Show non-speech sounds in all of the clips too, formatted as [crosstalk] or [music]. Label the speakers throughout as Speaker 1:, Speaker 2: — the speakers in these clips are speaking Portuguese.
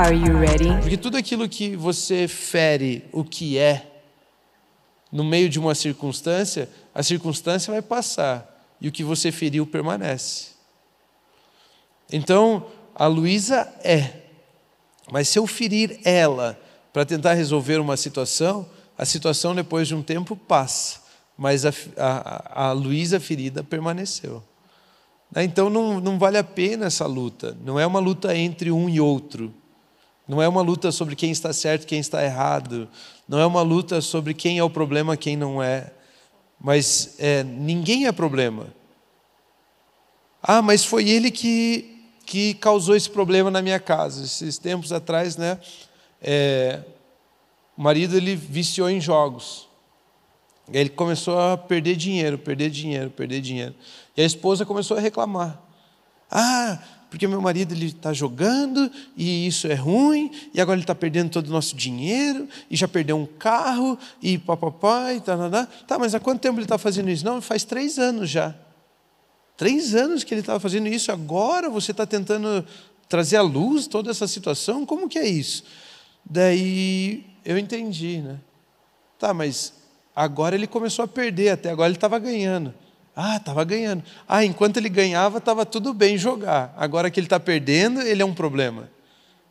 Speaker 1: Are you ready?
Speaker 2: Porque tudo aquilo que você fere o que é no meio de uma circunstância, a circunstância vai passar e o que você feriu permanece. Então, a Luísa é, mas se eu ferir ela para tentar resolver uma situação, a situação depois de um tempo passa, mas a, a, a Luísa ferida permaneceu. Então não, não vale a pena essa luta, não é uma luta entre um e outro. Não é uma luta sobre quem está certo, quem está errado. Não é uma luta sobre quem é o problema, quem não é. Mas é, ninguém é problema. Ah, mas foi ele que, que causou esse problema na minha casa. Esses tempos atrás, né? É, o marido ele viciou em jogos. Ele começou a perder dinheiro, perder dinheiro, perder dinheiro. E a esposa começou a reclamar. Ah, porque meu marido ele está jogando e isso é ruim, e agora ele está perdendo todo o nosso dinheiro, e já perdeu um carro, e papapá, e tá. tá, mas há quanto tempo ele está fazendo isso? Não, faz três anos já. Três anos que ele estava fazendo isso, agora você está tentando trazer à luz toda essa situação? Como que é isso? Daí eu entendi, né? Tá, mas agora ele começou a perder, até agora ele estava ganhando. Ah, estava ganhando. Ah, enquanto ele ganhava, estava tudo bem jogar. Agora que ele está perdendo, ele é um problema.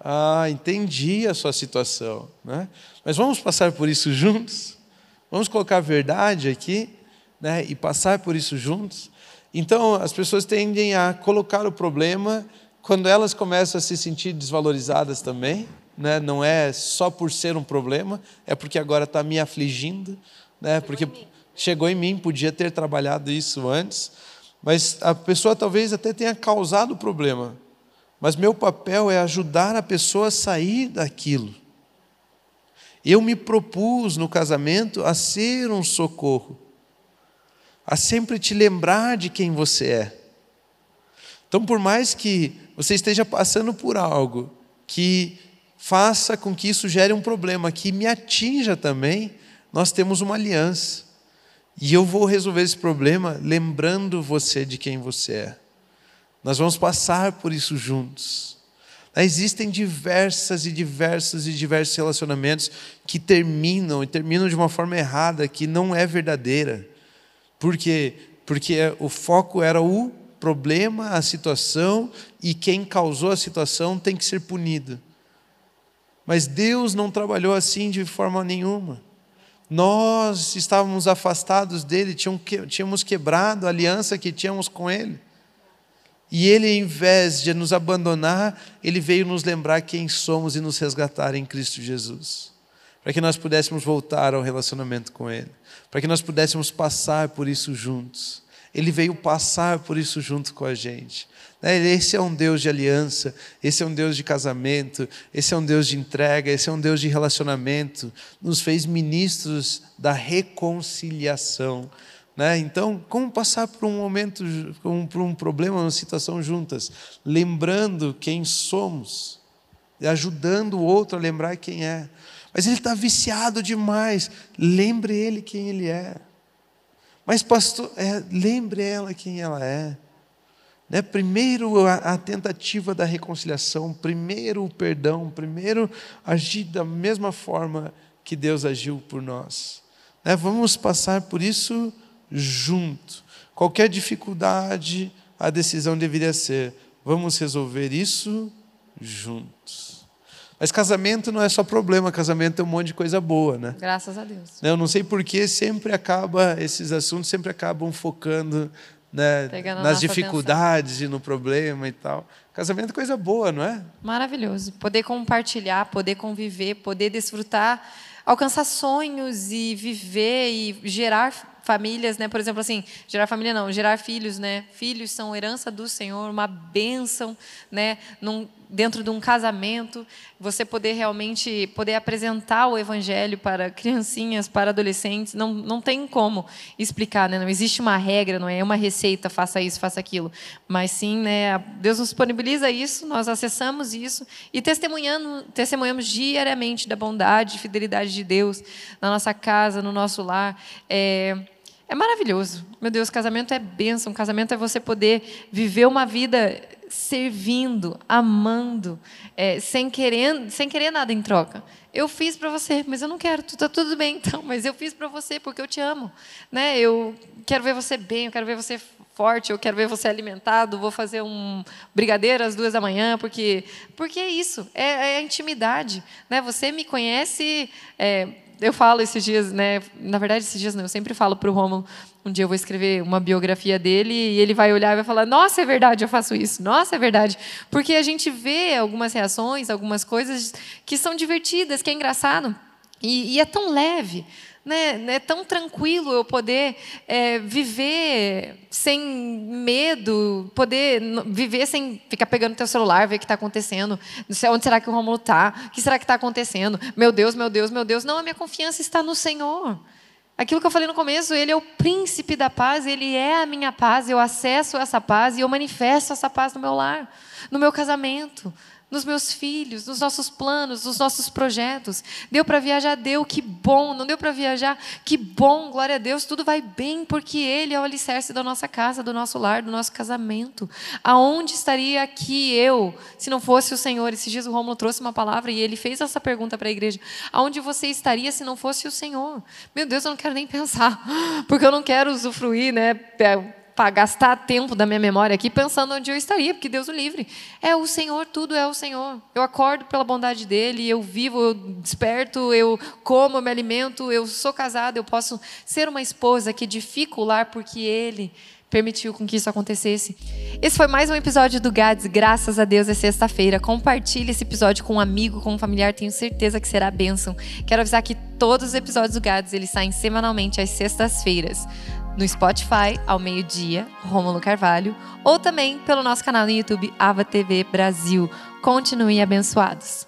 Speaker 2: Ah, entendi a sua situação. Né? Mas vamos passar por isso juntos? Vamos colocar a verdade aqui né? e passar por isso juntos? Então, as pessoas tendem a colocar o problema quando elas começam a se sentir desvalorizadas também. Né? Não é só por ser um problema, é porque agora está me afligindo. Né? Porque chegou em mim, podia ter trabalhado isso antes, mas a pessoa talvez até tenha causado o problema. Mas meu papel é ajudar a pessoa a sair daquilo. Eu me propus no casamento a ser um socorro, a sempre te lembrar de quem você é. Então, por mais que você esteja passando por algo que faça com que isso gere um problema, que me atinja também, nós temos uma aliança. E eu vou resolver esse problema lembrando você de quem você é. Nós vamos passar por isso juntos. Existem diversas e diversos e diversos relacionamentos que terminam e terminam de uma forma errada, que não é verdadeira. Por quê? Porque o foco era o problema, a situação, e quem causou a situação tem que ser punido. Mas Deus não trabalhou assim de forma nenhuma. Nós estávamos afastados dele, tínhamos quebrado a aliança que tínhamos com ele. E ele, em vez de nos abandonar, ele veio nos lembrar quem somos e nos resgatar em Cristo Jesus. Para que nós pudéssemos voltar ao relacionamento com ele. Para que nós pudéssemos passar por isso juntos. Ele veio passar por isso junto com a gente. Né? Esse é um Deus de aliança, esse é um Deus de casamento, esse é um Deus de entrega, esse é um Deus de relacionamento. Nos fez ministros da reconciliação. Né? Então, como passar por um momento, por um problema, uma situação juntas? Lembrando quem somos, ajudando o outro a lembrar quem é. Mas ele está viciado demais. Lembre ele quem ele é. Mas, pastor, é, lembre ela quem ela é. Né? Primeiro a, a tentativa da reconciliação, primeiro o perdão, primeiro agir da mesma forma que Deus agiu por nós. Né? Vamos passar por isso junto. Qualquer dificuldade, a decisão deveria ser: vamos resolver isso juntos. Mas casamento não é só problema, casamento é um monte de coisa boa, né?
Speaker 1: Graças a Deus.
Speaker 2: Eu não sei por que sempre acaba, esses assuntos sempre acabam focando né, nas dificuldades atenção. e no problema e tal. Casamento é coisa boa, não é?
Speaker 1: Maravilhoso. Poder compartilhar, poder conviver, poder desfrutar, alcançar sonhos e viver e gerar famílias, né? Por exemplo, assim, gerar família não, gerar filhos, né? Filhos são herança do Senhor, uma bênção, né? Num, dentro de um casamento, você poder realmente poder apresentar o evangelho para criancinhas, para adolescentes, não, não tem como explicar, né? Não existe uma regra, não é uma receita, faça isso, faça aquilo, mas sim, né? Deus nos disponibiliza isso, nós acessamos isso e testemunhando, testemunhamos diariamente da bondade, e fidelidade de Deus na nossa casa, no nosso lar. É, é maravilhoso. Meu Deus, casamento é bênção. Casamento é você poder viver uma vida servindo, amando, é, sem, querer, sem querer nada em troca. Eu fiz para você, mas eu não quero. Tá tudo bem, [laughs] então. Mas eu fiz para você porque eu te amo, né? Eu quero ver você bem, eu quero ver você forte, eu quero ver você alimentado. Vou fazer um brigadeiro às duas da manhã porque porque é isso. É, é a intimidade, né? Você me conhece. É, eu falo esses dias, né? Na verdade, esses dias não. Eu sempre falo para o Romulo um dia eu vou escrever uma biografia dele e ele vai olhar e vai falar: Nossa, é verdade, eu faço isso. Nossa, é verdade. Porque a gente vê algumas reações, algumas coisas que são divertidas, que é engraçado. E, e é tão leve. Né? É tão tranquilo eu poder é, viver sem medo, poder viver sem ficar pegando teu celular, ver o que está acontecendo, onde será que o Romulo está, o que será que está acontecendo, meu Deus, meu Deus, meu Deus. Não, a minha confiança está no Senhor. Aquilo que eu falei no começo, ele é o príncipe da paz, ele é a minha paz, eu acesso essa paz e eu manifesto essa paz no meu lar, no meu casamento, nos meus filhos, nos nossos planos, nos nossos projetos. Deu para viajar? Deu, que bom. Não deu para viajar? Que bom, glória a Deus, tudo vai bem, porque Ele é o alicerce da nossa casa, do nosso lar, do nosso casamento. Aonde estaria aqui eu, se não fosse o Senhor? Esses dias o Romulo trouxe uma palavra e ele fez essa pergunta para a igreja: Aonde você estaria se não fosse o Senhor? Meu Deus, eu não quero nem [laughs] pensar, porque eu não quero usufruir, né? Para gastar tempo da minha memória aqui pensando onde eu estaria, porque Deus o livre. É o Senhor, tudo é o Senhor. Eu acordo pela bondade dele, eu vivo, eu desperto, eu como, eu me alimento, eu sou casada, eu posso ser uma esposa que edifica o lar porque ele permitiu com que isso acontecesse. Esse foi mais um episódio do Gads, graças a Deus é sexta-feira. Compartilhe esse episódio com um amigo, com um familiar, tenho certeza que será bênção. Quero avisar que todos os episódios do Gads, eles saem semanalmente às sextas-feiras no Spotify ao meio-dia, Rômulo Carvalho, ou também pelo nosso canal no YouTube Ava TV Brasil. Continuem abençoados.